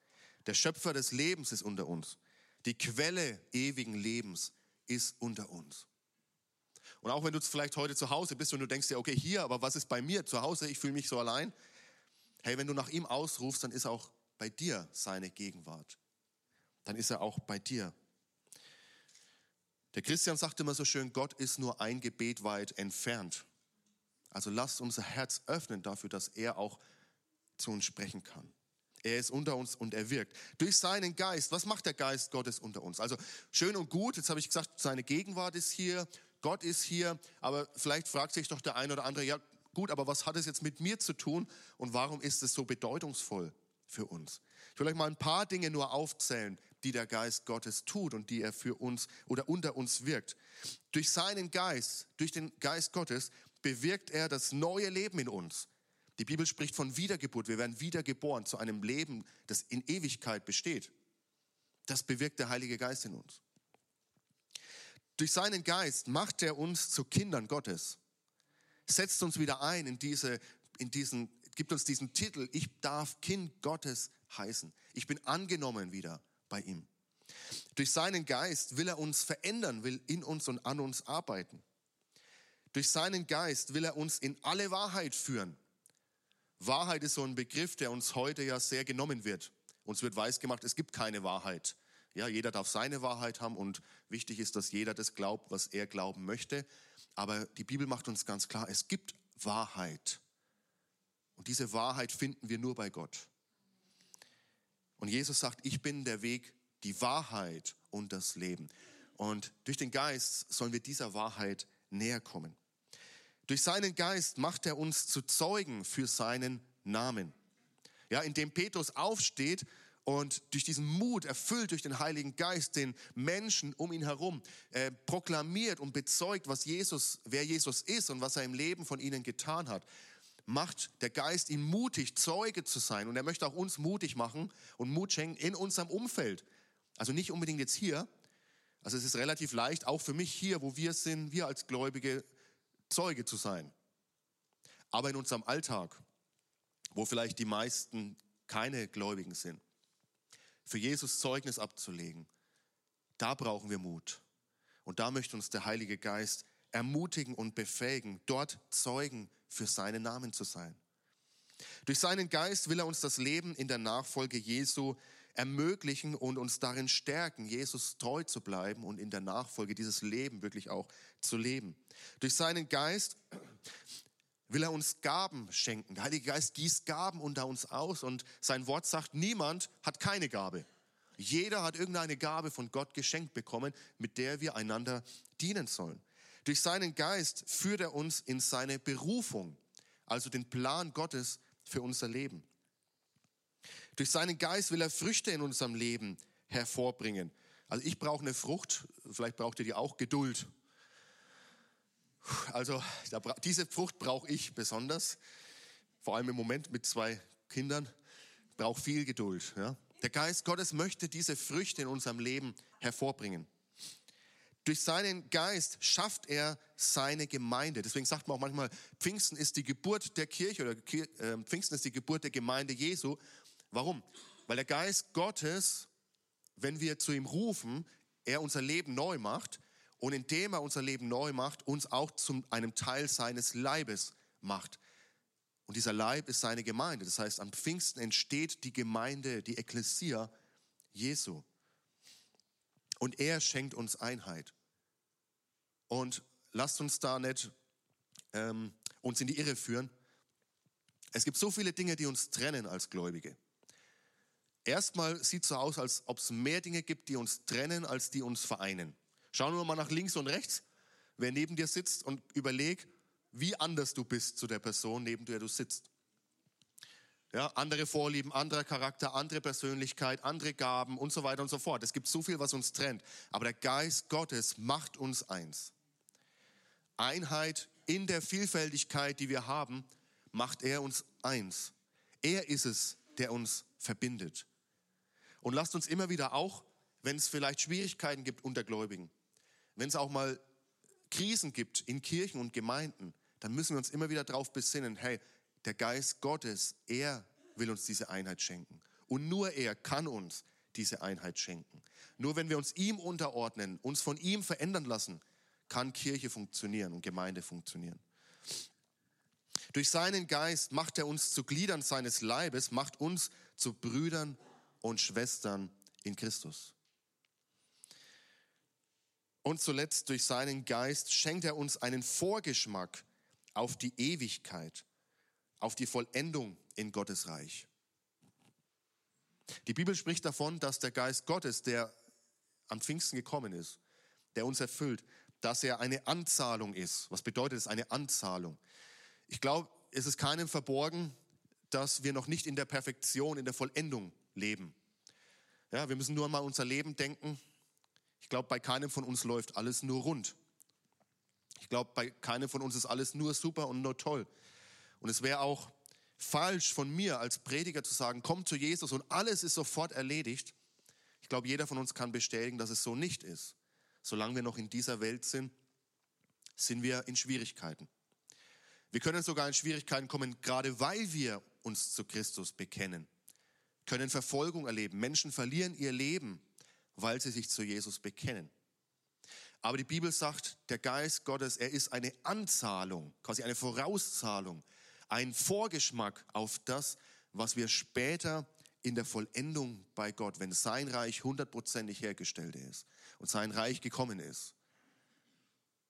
Der Schöpfer des Lebens ist unter uns. Die Quelle ewigen Lebens ist unter uns. Und auch wenn du vielleicht heute zu Hause bist und du denkst dir, okay, hier, aber was ist bei mir zu Hause? Ich fühle mich so allein. Hey, wenn du nach ihm ausrufst, dann ist auch bei dir seine Gegenwart. Dann ist er auch bei dir. Der Christian sagt immer so schön, Gott ist nur ein Gebet weit entfernt. Also lasst unser Herz öffnen dafür, dass er auch zu uns sprechen kann. Er ist unter uns und er wirkt. Durch seinen Geist. Was macht der Geist Gottes unter uns? Also schön und gut, jetzt habe ich gesagt, seine Gegenwart ist hier, Gott ist hier, aber vielleicht fragt sich doch der eine oder andere, ja gut, aber was hat es jetzt mit mir zu tun und warum ist es so bedeutungsvoll für uns? Ich will euch mal ein paar Dinge nur aufzählen, die der Geist Gottes tut und die er für uns oder unter uns wirkt. Durch seinen Geist, durch den Geist Gottes bewirkt er das neue Leben in uns. Die Bibel spricht von Wiedergeburt. Wir werden wiedergeboren zu einem Leben, das in Ewigkeit besteht. Das bewirkt der Heilige Geist in uns. Durch seinen Geist macht er uns zu Kindern Gottes. Setzt uns wieder ein in diese, in diesen, gibt uns diesen Titel, ich darf Kind Gottes heißen. Ich bin angenommen wieder bei ihm. Durch seinen Geist will er uns verändern, will in uns und an uns arbeiten. Durch seinen Geist will er uns in alle Wahrheit führen. Wahrheit ist so ein Begriff, der uns heute ja sehr genommen wird. Uns wird weisgemacht, es gibt keine Wahrheit. Ja, jeder darf seine Wahrheit haben und wichtig ist, dass jeder das glaubt, was er glauben möchte. Aber die Bibel macht uns ganz klar, es gibt Wahrheit. Und diese Wahrheit finden wir nur bei Gott. Und Jesus sagt, ich bin der Weg, die Wahrheit und das Leben. Und durch den Geist sollen wir dieser Wahrheit näher kommen. Durch seinen Geist macht er uns zu Zeugen für seinen Namen. Ja, indem Petrus aufsteht und durch diesen Mut, erfüllt durch den Heiligen Geist, den Menschen um ihn herum äh, proklamiert und bezeugt, was Jesus, wer Jesus ist und was er im Leben von ihnen getan hat, macht der Geist ihn mutig, Zeuge zu sein. Und er möchte auch uns mutig machen und Mut schenken in unserem Umfeld. Also nicht unbedingt jetzt hier. Also es ist relativ leicht, auch für mich hier, wo wir sind, wir als Gläubige, Zeuge zu sein. Aber in unserem Alltag, wo vielleicht die meisten keine Gläubigen sind, für Jesus Zeugnis abzulegen, da brauchen wir Mut. Und da möchte uns der Heilige Geist ermutigen und befähigen, dort Zeugen für seinen Namen zu sein. Durch seinen Geist will er uns das Leben in der Nachfolge Jesu ermöglichen und uns darin stärken, Jesus treu zu bleiben und in der Nachfolge dieses Leben wirklich auch zu leben. Durch seinen Geist will er uns Gaben schenken. Der Heilige Geist gießt Gaben unter uns aus und sein Wort sagt, niemand hat keine Gabe. Jeder hat irgendeine Gabe von Gott geschenkt bekommen, mit der wir einander dienen sollen. Durch seinen Geist führt er uns in seine Berufung, also den Plan Gottes für unser Leben. Durch seinen Geist will er Früchte in unserem Leben hervorbringen. Also ich brauche eine Frucht, vielleicht braucht ihr die auch, Geduld. Also diese Frucht brauche ich besonders, vor allem im Moment mit zwei Kindern, brauche viel Geduld. Ja? Der Geist Gottes möchte diese Früchte in unserem Leben hervorbringen. Durch seinen Geist schafft er seine Gemeinde. Deswegen sagt man auch manchmal, Pfingsten ist die Geburt der Kirche oder äh, Pfingsten ist die Geburt der Gemeinde Jesu. Warum? Weil der Geist Gottes, wenn wir zu ihm rufen, er unser Leben neu macht und indem er unser Leben neu macht, uns auch zu einem Teil seines Leibes macht. Und dieser Leib ist seine Gemeinde. Das heißt, am Pfingsten entsteht die Gemeinde, die Ekklesia Jesu. Und er schenkt uns Einheit. Und lasst uns da nicht ähm, uns in die Irre führen. Es gibt so viele Dinge, die uns trennen als Gläubige. Erstmal sieht es so aus, als ob es mehr Dinge gibt, die uns trennen, als die uns vereinen. Schauen wir mal nach links und rechts, wer neben dir sitzt und überleg, wie anders du bist zu der Person, neben der du sitzt. Ja, andere Vorlieben, anderer Charakter, andere Persönlichkeit, andere Gaben und so weiter und so fort. Es gibt so viel, was uns trennt. Aber der Geist Gottes macht uns eins. Einheit in der Vielfältigkeit, die wir haben, macht er uns eins. Er ist es, der uns verbindet. Und lasst uns immer wieder auch, wenn es vielleicht Schwierigkeiten gibt unter Gläubigen, wenn es auch mal Krisen gibt in Kirchen und Gemeinden, dann müssen wir uns immer wieder darauf besinnen, hey, der Geist Gottes, er will uns diese Einheit schenken. Und nur er kann uns diese Einheit schenken. Nur wenn wir uns ihm unterordnen, uns von ihm verändern lassen, kann Kirche funktionieren und Gemeinde funktionieren. Durch seinen Geist macht er uns zu Gliedern seines Leibes, macht uns zu Brüdern und Schwestern in Christus. Und zuletzt durch seinen Geist schenkt er uns einen Vorgeschmack auf die Ewigkeit, auf die Vollendung in Gottes Reich. Die Bibel spricht davon, dass der Geist Gottes, der am Pfingsten gekommen ist, der uns erfüllt, dass er eine Anzahlung ist. Was bedeutet es, eine Anzahlung? Ich glaube, es ist keinem verborgen, dass wir noch nicht in der Perfektion, in der Vollendung leben. Ja, wir müssen nur mal unser Leben denken. Ich glaube, bei keinem von uns läuft alles nur rund. Ich glaube, bei keinem von uns ist alles nur super und nur toll. Und es wäre auch falsch von mir als Prediger zu sagen, komm zu Jesus und alles ist sofort erledigt. Ich glaube, jeder von uns kann bestätigen, dass es so nicht ist. Solange wir noch in dieser Welt sind, sind wir in Schwierigkeiten. Wir können sogar in Schwierigkeiten kommen, gerade weil wir uns zu Christus bekennen, können Verfolgung erleben. Menschen verlieren ihr Leben, weil sie sich zu Jesus bekennen. Aber die Bibel sagt, der Geist Gottes, er ist eine Anzahlung, quasi eine Vorauszahlung, ein Vorgeschmack auf das, was wir später in der Vollendung bei Gott, wenn sein Reich hundertprozentig hergestellt ist und sein Reich gekommen ist,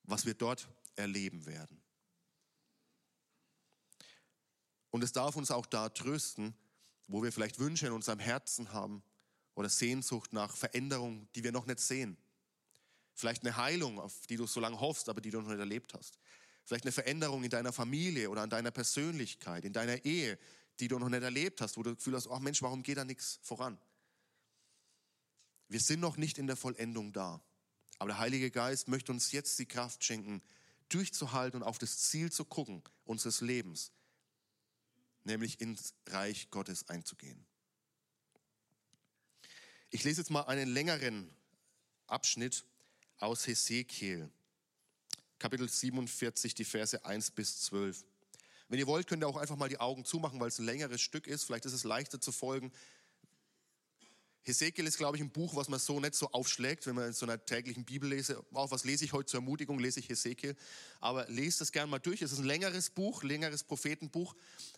was wir dort erleben werden. Und es darf uns auch da trösten, wo wir vielleicht Wünsche in unserem Herzen haben oder Sehnsucht nach Veränderung, die wir noch nicht sehen. Vielleicht eine Heilung, auf die du so lange hoffst, aber die du noch nicht erlebt hast. Vielleicht eine Veränderung in deiner Familie oder an deiner Persönlichkeit, in deiner Ehe, die du noch nicht erlebt hast, wo du das Gefühl hast, ach Mensch, warum geht da nichts voran? Wir sind noch nicht in der Vollendung da. Aber der Heilige Geist möchte uns jetzt die Kraft schenken, durchzuhalten und auf das Ziel zu gucken unseres Lebens, nämlich ins Reich Gottes einzugehen. Ich lese jetzt mal einen längeren Abschnitt aus Hesekiel, Kapitel 47, die Verse 1 bis 12. Wenn ihr wollt, könnt ihr auch einfach mal die Augen zumachen, weil es ein längeres Stück ist. Vielleicht ist es leichter zu folgen. Hesekiel ist, glaube ich, ein Buch, was man so nicht so aufschlägt, wenn man in so einer täglichen Bibel lese. Auch was lese ich heute zur Ermutigung, lese ich Hesekiel. Aber lest das gerne mal durch. Es ist ein längeres Buch, längeres Prophetenbuch.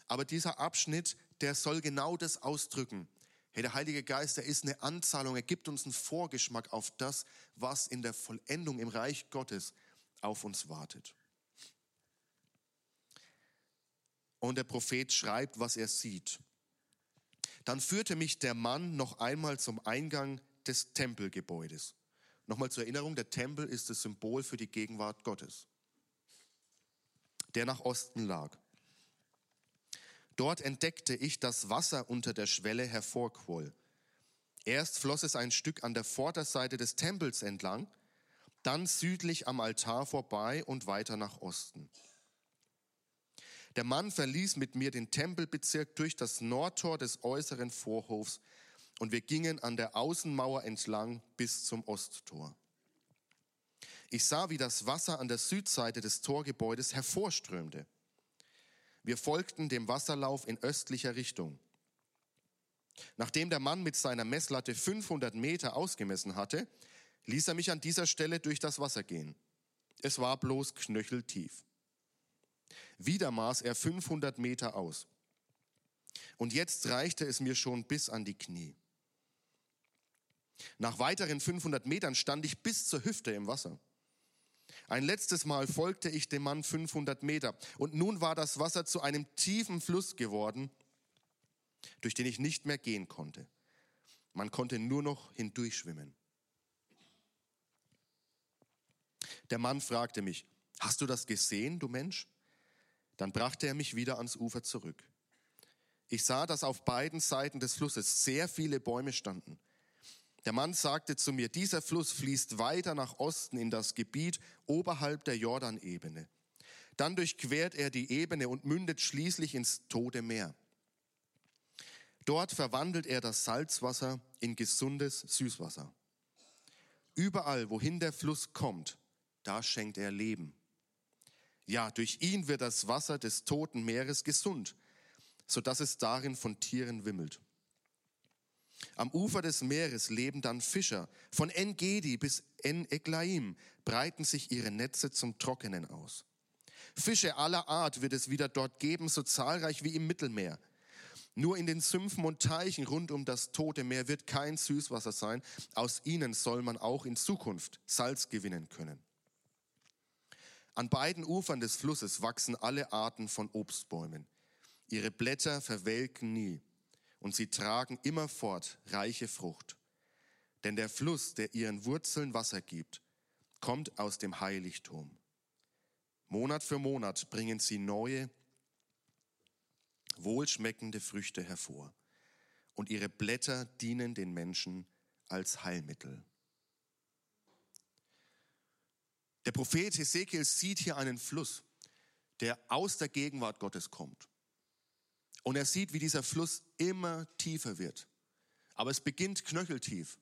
Aber dieser Abschnitt, der soll genau das ausdrücken. Hey, der Heilige Geist, der ist eine Anzahlung, er gibt uns einen Vorgeschmack auf das, was in der Vollendung im Reich Gottes auf uns wartet. Und der Prophet schreibt, was er sieht. Dann führte mich der Mann noch einmal zum Eingang des Tempelgebäudes. Nochmal zur Erinnerung, der Tempel ist das Symbol für die Gegenwart Gottes, der nach Osten lag. Dort entdeckte ich, dass Wasser unter der Schwelle hervorquoll. Erst floss es ein Stück an der Vorderseite des Tempels entlang, dann südlich am Altar vorbei und weiter nach Osten. Der Mann verließ mit mir den Tempelbezirk durch das Nordtor des äußeren Vorhofs und wir gingen an der Außenmauer entlang bis zum Osttor. Ich sah, wie das Wasser an der Südseite des Torgebäudes hervorströmte. Wir folgten dem Wasserlauf in östlicher Richtung. Nachdem der Mann mit seiner Messlatte 500 Meter ausgemessen hatte, ließ er mich an dieser Stelle durch das Wasser gehen. Es war bloß knöcheltief. Wieder maß er 500 Meter aus. Und jetzt reichte es mir schon bis an die Knie. Nach weiteren 500 Metern stand ich bis zur Hüfte im Wasser. Ein letztes Mal folgte ich dem Mann 500 Meter und nun war das Wasser zu einem tiefen Fluss geworden, durch den ich nicht mehr gehen konnte. Man konnte nur noch hindurchschwimmen. Der Mann fragte mich, hast du das gesehen, du Mensch? Dann brachte er mich wieder ans Ufer zurück. Ich sah, dass auf beiden Seiten des Flusses sehr viele Bäume standen. Der Mann sagte zu mir, dieser Fluss fließt weiter nach Osten in das Gebiet oberhalb der Jordanebene. Dann durchquert er die Ebene und mündet schließlich ins Tote Meer. Dort verwandelt er das Salzwasser in gesundes Süßwasser. Überall, wohin der Fluss kommt, da schenkt er Leben. Ja, durch ihn wird das Wasser des toten Meeres gesund, so dass es darin von Tieren wimmelt. Am Ufer des Meeres leben dann Fischer. Von En-Gedi bis En-Eglaim breiten sich ihre Netze zum Trockenen aus. Fische aller Art wird es wieder dort geben, so zahlreich wie im Mittelmeer. Nur in den Sümpfen und Teichen rund um das Tote Meer wird kein Süßwasser sein. Aus ihnen soll man auch in Zukunft Salz gewinnen können. An beiden Ufern des Flusses wachsen alle Arten von Obstbäumen. Ihre Blätter verwelken nie und sie tragen immerfort reiche Frucht. Denn der Fluss, der ihren Wurzeln Wasser gibt, kommt aus dem Heiligtum. Monat für Monat bringen sie neue, wohlschmeckende Früchte hervor und ihre Blätter dienen den Menschen als Heilmittel. Der Prophet Hesekiel sieht hier einen Fluss, der aus der Gegenwart Gottes kommt. Und er sieht, wie dieser Fluss immer tiefer wird. Aber es beginnt knöcheltief.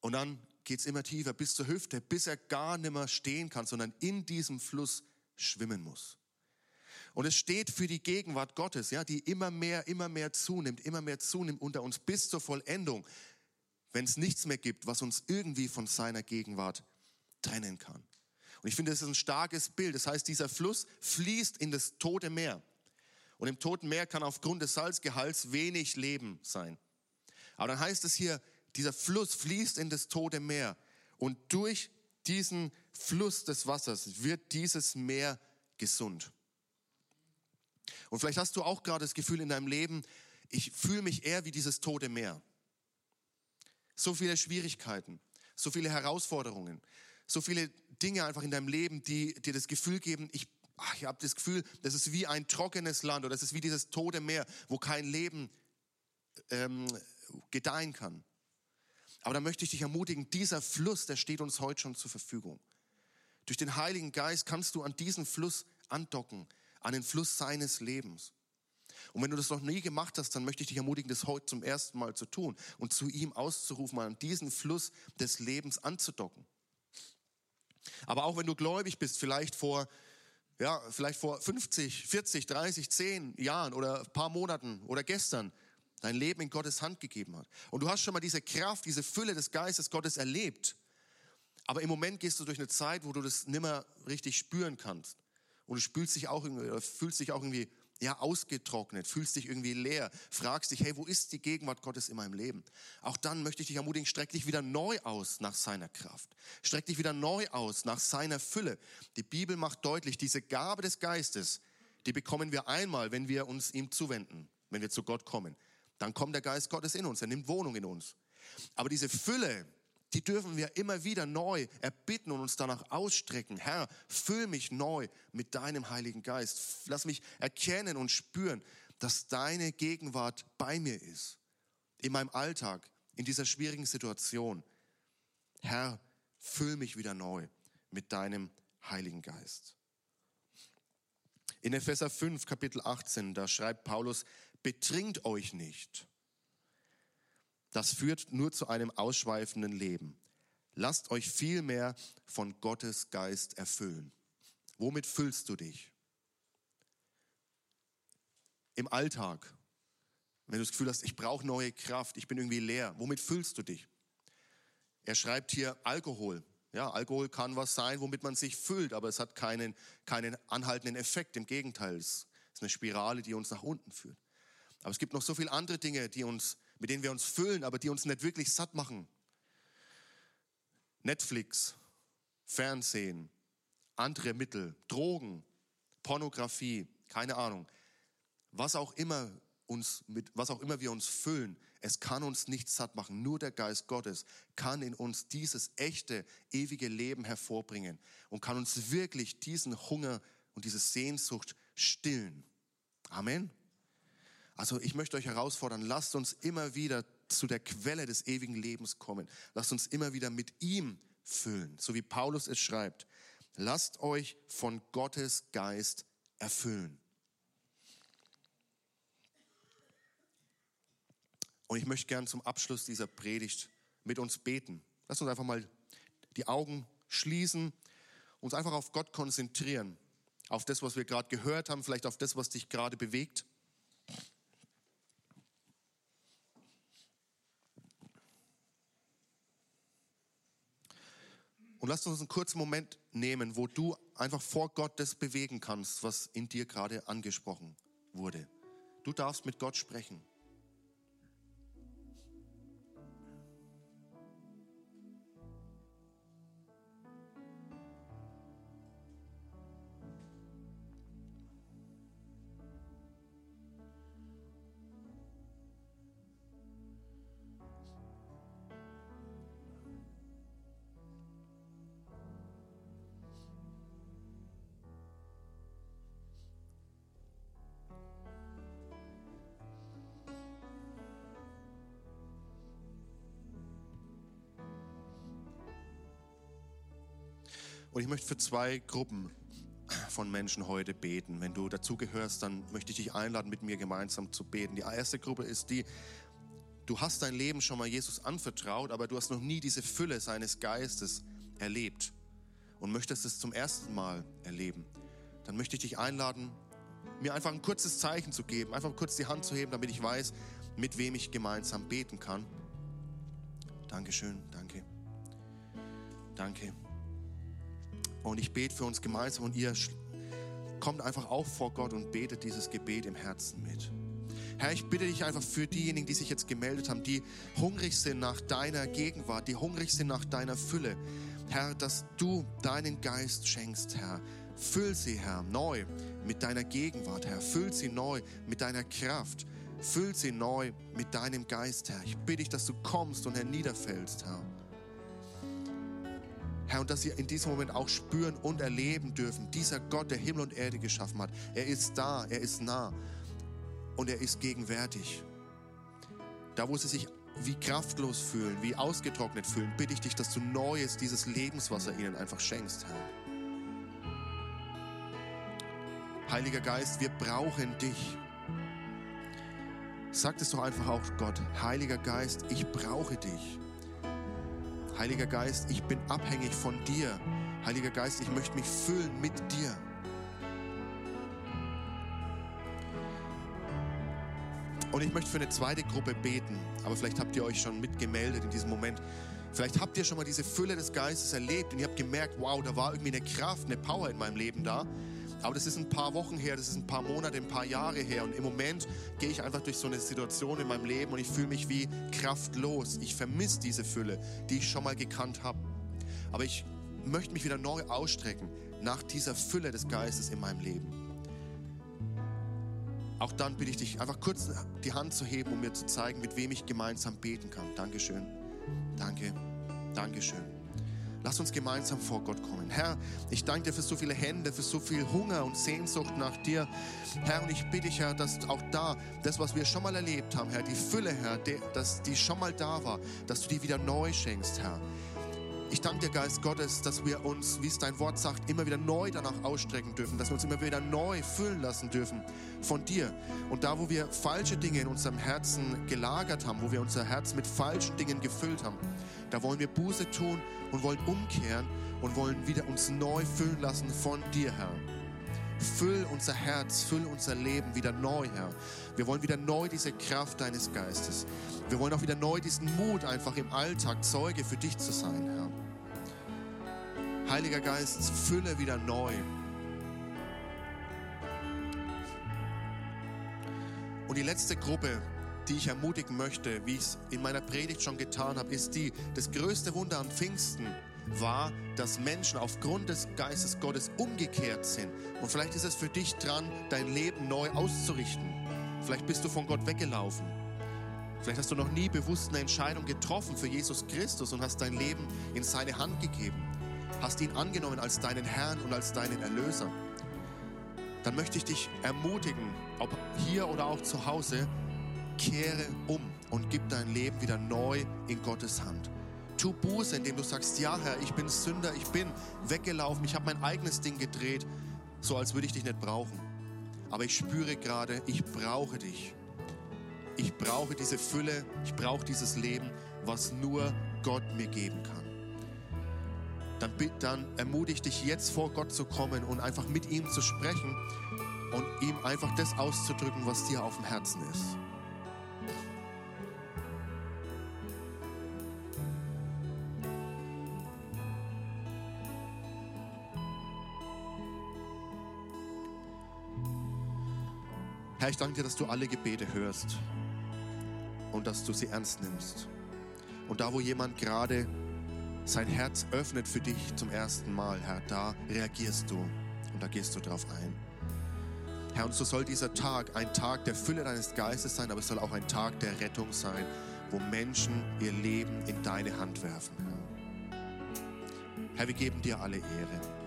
Und dann geht es immer tiefer bis zur Hüfte, bis er gar nicht mehr stehen kann, sondern in diesem Fluss schwimmen muss. Und es steht für die Gegenwart Gottes, ja, die immer mehr, immer mehr zunimmt, immer mehr zunimmt unter uns bis zur Vollendung, wenn es nichts mehr gibt, was uns irgendwie von seiner Gegenwart trennen kann. Und ich finde, das ist ein starkes Bild. Das heißt, dieser Fluss fließt in das tote Meer. Und im Toten Meer kann aufgrund des Salzgehalts wenig Leben sein. Aber dann heißt es hier, dieser Fluss fließt in das Tote Meer. Und durch diesen Fluss des Wassers wird dieses Meer gesund. Und vielleicht hast du auch gerade das Gefühl in deinem Leben, ich fühle mich eher wie dieses tote Meer. So viele Schwierigkeiten, so viele Herausforderungen, so viele Dinge einfach in deinem Leben, die dir das Gefühl geben, ich ach, ich habe das Gefühl, das ist wie ein trockenes Land oder das ist wie dieses tote Meer, wo kein Leben ähm, gedeihen kann. Aber da möchte ich dich ermutigen, dieser Fluss, der steht uns heute schon zur Verfügung. Durch den Heiligen Geist kannst du an diesen Fluss andocken, an den Fluss seines Lebens. Und wenn du das noch nie gemacht hast, dann möchte ich dich ermutigen, das heute zum ersten Mal zu tun und zu ihm auszurufen, an diesen Fluss des Lebens anzudocken. Aber auch wenn du gläubig bist, vielleicht vor ja, vielleicht vor 50, 40, 30, 10 Jahren oder ein paar Monaten oder gestern dein Leben in Gottes Hand gegeben hat. Und du hast schon mal diese Kraft, diese Fülle des Geistes Gottes erlebt. Aber im Moment gehst du durch eine Zeit, wo du das nimmer richtig spüren kannst. Und du fühlst dich auch irgendwie, fühlst dich auch irgendwie ja, ausgetrocknet, fühlst dich irgendwie leer, fragst dich, hey, wo ist die Gegenwart Gottes in meinem Leben? Auch dann möchte ich dich ermutigen, streck dich wieder neu aus nach seiner Kraft. Streck dich wieder neu aus nach seiner Fülle. Die Bibel macht deutlich, diese Gabe des Geistes, die bekommen wir einmal, wenn wir uns ihm zuwenden, wenn wir zu Gott kommen. Dann kommt der Geist Gottes in uns, er nimmt Wohnung in uns. Aber diese Fülle, die dürfen wir immer wieder neu erbitten und uns danach ausstrecken. Herr, füll mich neu mit deinem Heiligen Geist. Lass mich erkennen und spüren, dass deine Gegenwart bei mir ist. In meinem Alltag, in dieser schwierigen Situation. Herr, füll mich wieder neu mit deinem Heiligen Geist. In Epheser 5, Kapitel 18, da schreibt Paulus, betrinkt euch nicht das führt nur zu einem ausschweifenden Leben. Lasst euch vielmehr von Gottes Geist erfüllen. Womit füllst du dich? Im Alltag, wenn du das Gefühl hast, ich brauche neue Kraft, ich bin irgendwie leer, womit füllst du dich? Er schreibt hier Alkohol. Ja, Alkohol kann was sein, womit man sich füllt, aber es hat keinen, keinen anhaltenden Effekt. Im Gegenteil, es ist eine Spirale, die uns nach unten führt. Aber es gibt noch so viele andere Dinge, die uns, mit denen wir uns füllen, aber die uns nicht wirklich satt machen. Netflix, Fernsehen, andere Mittel, Drogen, Pornografie, keine Ahnung. Was auch immer uns mit, was auch immer wir uns füllen, es kann uns nicht satt machen. Nur der Geist Gottes kann in uns dieses echte, ewige Leben hervorbringen und kann uns wirklich diesen Hunger und diese Sehnsucht stillen. Amen. Also ich möchte euch herausfordern, lasst uns immer wieder zu der Quelle des ewigen Lebens kommen. Lasst uns immer wieder mit ihm füllen, so wie Paulus es schreibt. Lasst euch von Gottes Geist erfüllen. Und ich möchte gern zum Abschluss dieser Predigt mit uns beten. Lass uns einfach mal die Augen schließen, uns einfach auf Gott konzentrieren, auf das, was wir gerade gehört haben, vielleicht auf das, was dich gerade bewegt. Und lass uns einen kurzen Moment nehmen, wo du einfach vor Gott das bewegen kannst, was in dir gerade angesprochen wurde. Du darfst mit Gott sprechen. Möchte für zwei Gruppen von Menschen heute beten. Wenn du dazugehörst, dann möchte ich dich einladen, mit mir gemeinsam zu beten. Die erste Gruppe ist die, du hast dein Leben schon mal Jesus anvertraut, aber du hast noch nie diese Fülle seines Geistes erlebt und möchtest es zum ersten Mal erleben. Dann möchte ich dich einladen, mir einfach ein kurzes Zeichen zu geben, einfach kurz die Hand zu heben, damit ich weiß, mit wem ich gemeinsam beten kann. Dankeschön, danke. Danke. Und ich bete für uns gemeinsam und ihr kommt einfach auch vor Gott und betet dieses Gebet im Herzen mit. Herr, ich bitte dich einfach für diejenigen, die sich jetzt gemeldet haben, die hungrig sind nach deiner Gegenwart, die hungrig sind nach deiner Fülle. Herr, dass du deinen Geist schenkst, Herr. Füll sie, Herr, neu mit deiner Gegenwart, Herr. Füll sie neu mit deiner Kraft. Füll sie neu mit deinem Geist, Herr. Ich bitte dich, dass du kommst und herniederfällst, Herr. Herr, und dass sie in diesem Moment auch spüren und erleben dürfen, dieser Gott, der Himmel und Erde geschaffen hat, er ist da, er ist nah und er ist gegenwärtig. Da, wo sie sich wie kraftlos fühlen, wie ausgetrocknet fühlen, bitte ich dich, dass du Neues, dieses Lebenswasser ihnen einfach schenkst, Herr. Heiliger Geist, wir brauchen dich. Sag es doch einfach auch Gott, Heiliger Geist, ich brauche dich. Heiliger Geist, ich bin abhängig von dir. Heiliger Geist, ich möchte mich füllen mit dir. Und ich möchte für eine zweite Gruppe beten, aber vielleicht habt ihr euch schon mitgemeldet in diesem Moment. Vielleicht habt ihr schon mal diese Fülle des Geistes erlebt und ihr habt gemerkt, wow, da war irgendwie eine Kraft, eine Power in meinem Leben da. Aber das ist ein paar Wochen her, das ist ein paar Monate, ein paar Jahre her. Und im Moment gehe ich einfach durch so eine Situation in meinem Leben und ich fühle mich wie kraftlos. Ich vermisse diese Fülle, die ich schon mal gekannt habe. Aber ich möchte mich wieder neu ausstrecken nach dieser Fülle des Geistes in meinem Leben. Auch dann bitte ich dich, einfach kurz die Hand zu heben, um mir zu zeigen, mit wem ich gemeinsam beten kann. Dankeschön. Danke. Dankeschön. Lass uns gemeinsam vor Gott kommen. Herr, ich danke dir für so viele Hände, für so viel Hunger und Sehnsucht nach dir. Herr, und ich bitte dich, Herr, dass auch da, das, was wir schon mal erlebt haben, Herr, die Fülle, Herr, die, dass die schon mal da war, dass du die wieder neu schenkst, Herr. Ich danke dir, Geist Gottes, dass wir uns, wie es dein Wort sagt, immer wieder neu danach ausstrecken dürfen, dass wir uns immer wieder neu füllen lassen dürfen von dir. Und da, wo wir falsche Dinge in unserem Herzen gelagert haben, wo wir unser Herz mit falschen Dingen gefüllt haben, da wollen wir Buße tun und wollen umkehren und wollen wieder uns neu füllen lassen von dir, Herr. Füll unser Herz, füll unser Leben wieder neu, Herr. Wir wollen wieder neu diese Kraft deines Geistes. Wir wollen auch wieder neu diesen Mut, einfach im Alltag Zeuge für dich zu sein, Herr. Heiliger Geist, fülle wieder neu. Und die letzte Gruppe, die ich ermutigen möchte, wie ich es in meiner Predigt schon getan habe, ist die, das größte Wunder an Pfingsten war, dass Menschen aufgrund des Geistes Gottes umgekehrt sind. Und vielleicht ist es für dich dran, dein Leben neu auszurichten. Vielleicht bist du von Gott weggelaufen. Vielleicht hast du noch nie bewusst eine Entscheidung getroffen für Jesus Christus und hast dein Leben in seine Hand gegeben. Hast ihn angenommen als deinen Herrn und als deinen Erlöser. Dann möchte ich dich ermutigen, ob hier oder auch zu Hause, kehre um und gib dein Leben wieder neu in Gottes Hand. Tu Buße, indem du sagst, ja Herr, ich bin Sünder, ich bin weggelaufen, ich habe mein eigenes Ding gedreht, so als würde ich dich nicht brauchen. Aber ich spüre gerade, ich brauche dich. Ich brauche diese Fülle, ich brauche dieses Leben, was nur Gott mir geben kann. Dann, dann ermutige ich dich jetzt vor Gott zu kommen und einfach mit ihm zu sprechen und ihm einfach das auszudrücken, was dir auf dem Herzen ist. Herr, ich danke dir, dass du alle Gebete hörst und dass du sie ernst nimmst. Und da, wo jemand gerade sein Herz öffnet für dich zum ersten Mal, Herr, da reagierst du und da gehst du drauf ein. Herr, und so soll dieser Tag ein Tag der Fülle deines Geistes sein, aber es soll auch ein Tag der Rettung sein, wo Menschen ihr Leben in deine Hand werfen. Herr, Herr wir geben dir alle Ehre.